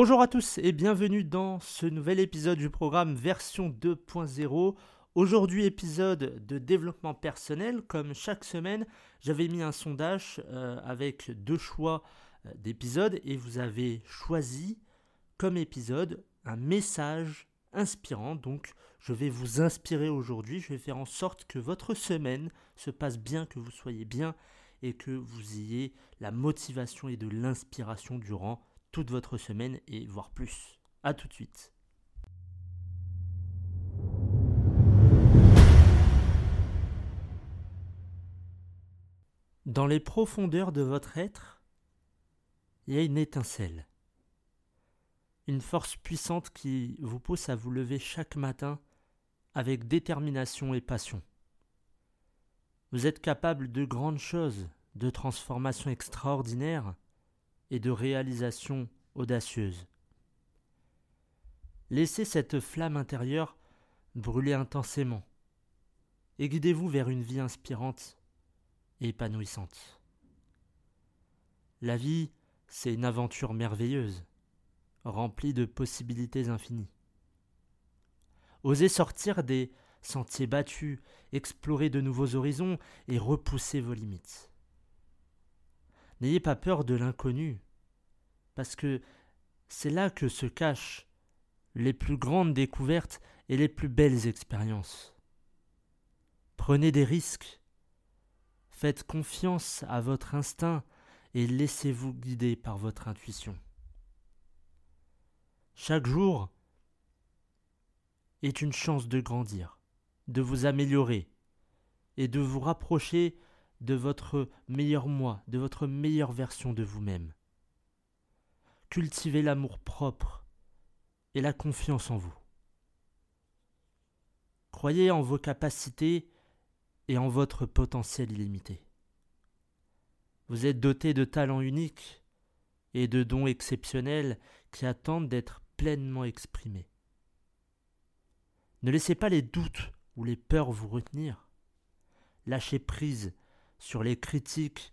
Bonjour à tous et bienvenue dans ce nouvel épisode du programme version 2.0. Aujourd'hui épisode de développement personnel. Comme chaque semaine, j'avais mis un sondage euh, avec deux choix euh, d'épisodes et vous avez choisi comme épisode un message inspirant. Donc je vais vous inspirer aujourd'hui. Je vais faire en sorte que votre semaine se passe bien, que vous soyez bien et que vous ayez la motivation et de l'inspiration durant toute votre semaine et voire plus. A tout de suite. Dans les profondeurs de votre être, il y a une étincelle, une force puissante qui vous pousse à vous lever chaque matin avec détermination et passion. Vous êtes capable de grandes choses, de transformations extraordinaires, et de réalisation audacieuse. Laissez cette flamme intérieure brûler intensément et guidez-vous vers une vie inspirante et épanouissante. La vie, c'est une aventure merveilleuse, remplie de possibilités infinies. Osez sortir des sentiers battus, explorer de nouveaux horizons et repousser vos limites. N'ayez pas peur de l'inconnu, parce que c'est là que se cachent les plus grandes découvertes et les plus belles expériences. Prenez des risques, faites confiance à votre instinct et laissez-vous guider par votre intuition. Chaque jour est une chance de grandir, de vous améliorer et de vous rapprocher de votre meilleur moi, de votre meilleure version de vous-même. Cultivez l'amour propre et la confiance en vous. Croyez en vos capacités et en votre potentiel illimité. Vous êtes doté de talents uniques et de dons exceptionnels qui attendent d'être pleinement exprimés. Ne laissez pas les doutes ou les peurs vous retenir. Lâchez prise sur les critiques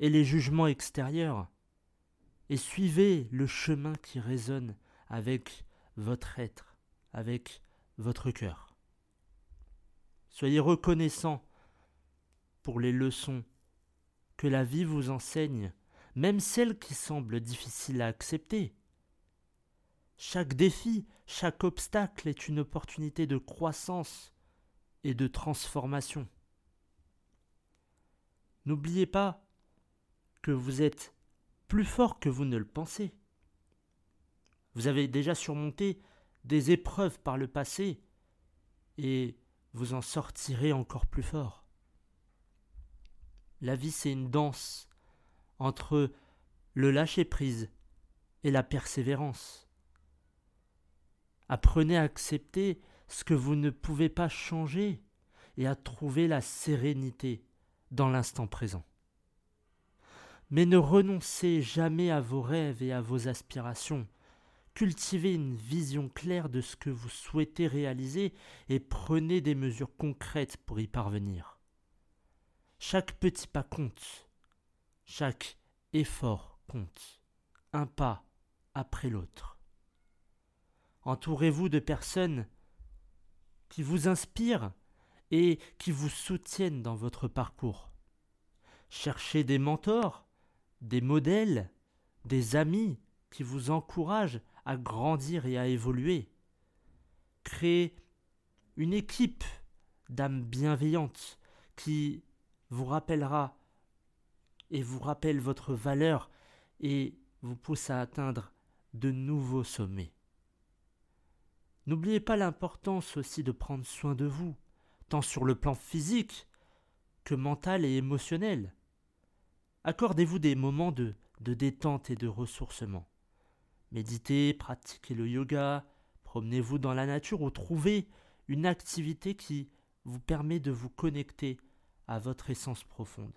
et les jugements extérieurs, et suivez le chemin qui résonne avec votre être, avec votre cœur. Soyez reconnaissant pour les leçons que la vie vous enseigne, même celles qui semblent difficiles à accepter. Chaque défi, chaque obstacle est une opportunité de croissance et de transformation. N'oubliez pas que vous êtes plus fort que vous ne le pensez. Vous avez déjà surmonté des épreuves par le passé et vous en sortirez encore plus fort. La vie, c'est une danse entre le lâcher-prise et la persévérance. Apprenez à accepter ce que vous ne pouvez pas changer et à trouver la sérénité dans l'instant présent. Mais ne renoncez jamais à vos rêves et à vos aspirations. Cultivez une vision claire de ce que vous souhaitez réaliser et prenez des mesures concrètes pour y parvenir. Chaque petit pas compte. Chaque effort compte. Un pas après l'autre. Entourez-vous de personnes qui vous inspirent et qui vous soutiennent dans votre parcours. Cherchez des mentors, des modèles, des amis qui vous encouragent à grandir et à évoluer. Créez une équipe d'âmes bienveillantes qui vous rappellera et vous rappelle votre valeur et vous pousse à atteindre de nouveaux sommets. N'oubliez pas l'importance aussi de prendre soin de vous, tant sur le plan physique que mental et émotionnel. Accordez-vous des moments de, détente et de ressourcement. Méditez, pratiquez le yoga, promenez-vous dans la nature ou trouvez une activité qui vous permet de vous connecter à votre essence profonde.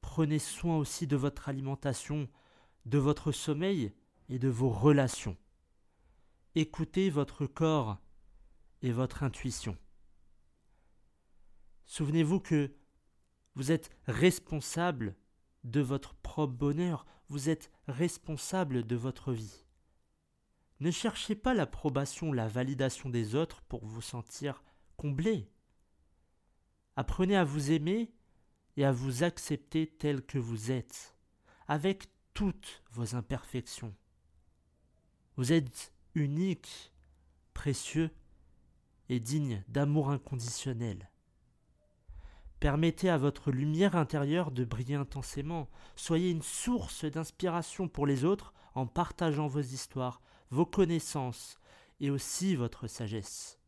Prenez soin aussi de votre alimentation, de votre sommeil et de vos relations. Écoutez votre corps et votre intuition. Souvenez-vous que vous êtes responsable de votre propre bonheur, vous êtes responsable de votre vie. Ne cherchez pas l'approbation la validation des autres pour vous sentir comblé. Apprenez à vous aimer et à vous accepter tel que vous êtes, avec toutes vos imperfections. Vous êtes unique, précieux et digne d'amour inconditionnel. Permettez à votre lumière intérieure de briller intensément. Soyez une source d'inspiration pour les autres en partageant vos histoires, vos connaissances et aussi votre sagesse.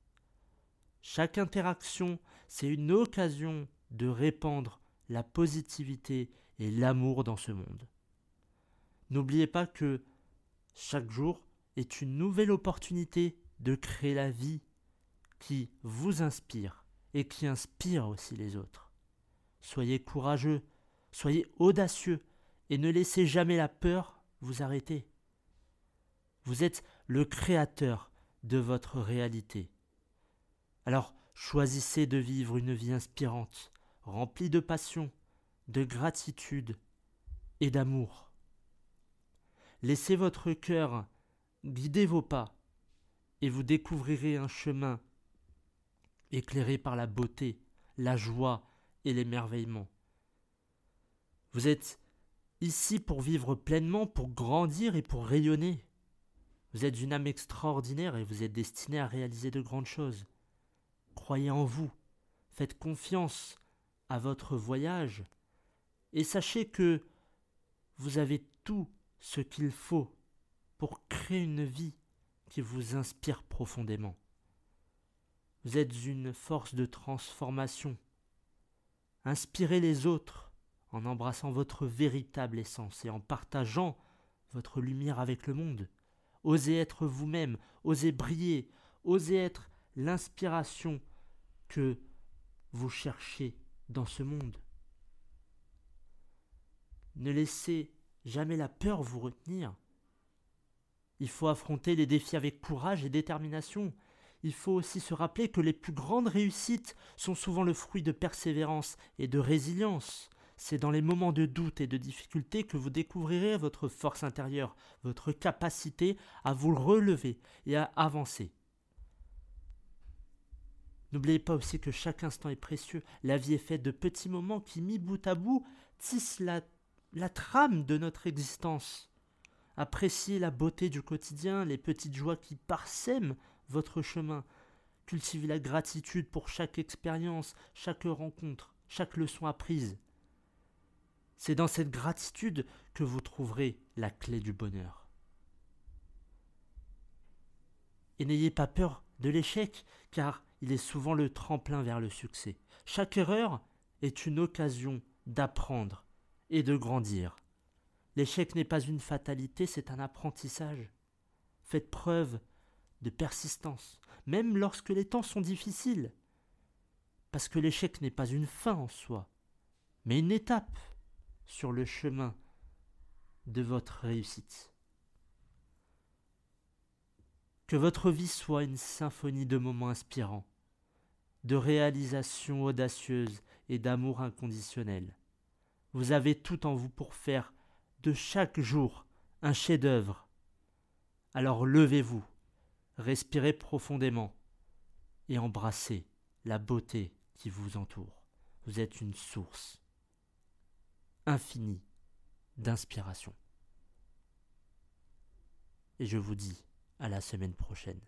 Chaque interaction, c'est une occasion de répandre la positivité et l'amour dans ce monde. N'oubliez pas que chaque jour est une nouvelle opportunité de créer la vie qui vous inspire et qui inspire aussi les autres. Soyez courageux, soyez audacieux et ne laissez jamais la peur vous arrêter. Vous êtes le créateur de votre réalité. Alors choisissez de vivre une vie inspirante, remplie de passion, de gratitude et d'amour. Laissez votre cœur guider vos pas et vous découvrirez un chemin éclairé par la beauté, la joie et l'émerveillement. Vous êtes ici pour vivre pleinement, pour grandir et pour rayonner. Vous êtes une âme extraordinaire et vous êtes destiné à réaliser de grandes choses. Croyez en vous, faites confiance à votre voyage et sachez que vous avez tout ce qu'il faut pour créer une vie qui vous inspire profondément. Vous êtes une force de transformation. Inspirez les autres en embrassant votre véritable essence et en partageant votre lumière avec le monde. Osez être vous-même, osez briller, osez être l'inspiration que vous cherchez dans ce monde. Ne laissez jamais la peur vous retenir. Il faut affronter les défis avec courage et détermination. Il faut aussi se rappeler que les plus grandes réussites sont souvent le fruit de persévérance et de résilience. C'est dans les moments de doute et de difficulté que vous découvrirez votre force intérieure, votre capacité à vous relever et à avancer. N'oubliez pas aussi que chaque instant est précieux. La vie est faite de petits moments qui, mis bout à bout, tissent la, trame de notre existence. Appréciez la beauté du quotidien, les petites joies qui parsèment votre chemin. Cultivez la gratitude pour chaque expérience, chaque rencontre, chaque leçon apprise. C'est dans cette gratitude que vous trouverez la clé du bonheur. Et n'ayez pas peur de l'échec, car il est souvent le tremplin vers le succès. Chaque erreur est une occasion d'apprendre et de grandir. L'échec n'est pas une fatalité, c'est un apprentissage. Faites preuve de persistance, même lorsque les temps sont difficiles. Parce que l'échec n'est pas une fin en soi, mais une étape sur le chemin de votre réussite. Que votre vie soit une symphonie de moments inspirants, de réalisations audacieuses et d'amour inconditionnel. Vous avez tout en vous pour faire de chaque jour un chef-d'œuvre. Alors levez-vous, respirez profondément et embrassez la beauté qui vous entoure. Vous êtes une source infinie d'inspiration. Et je vous dis à la semaine prochaine.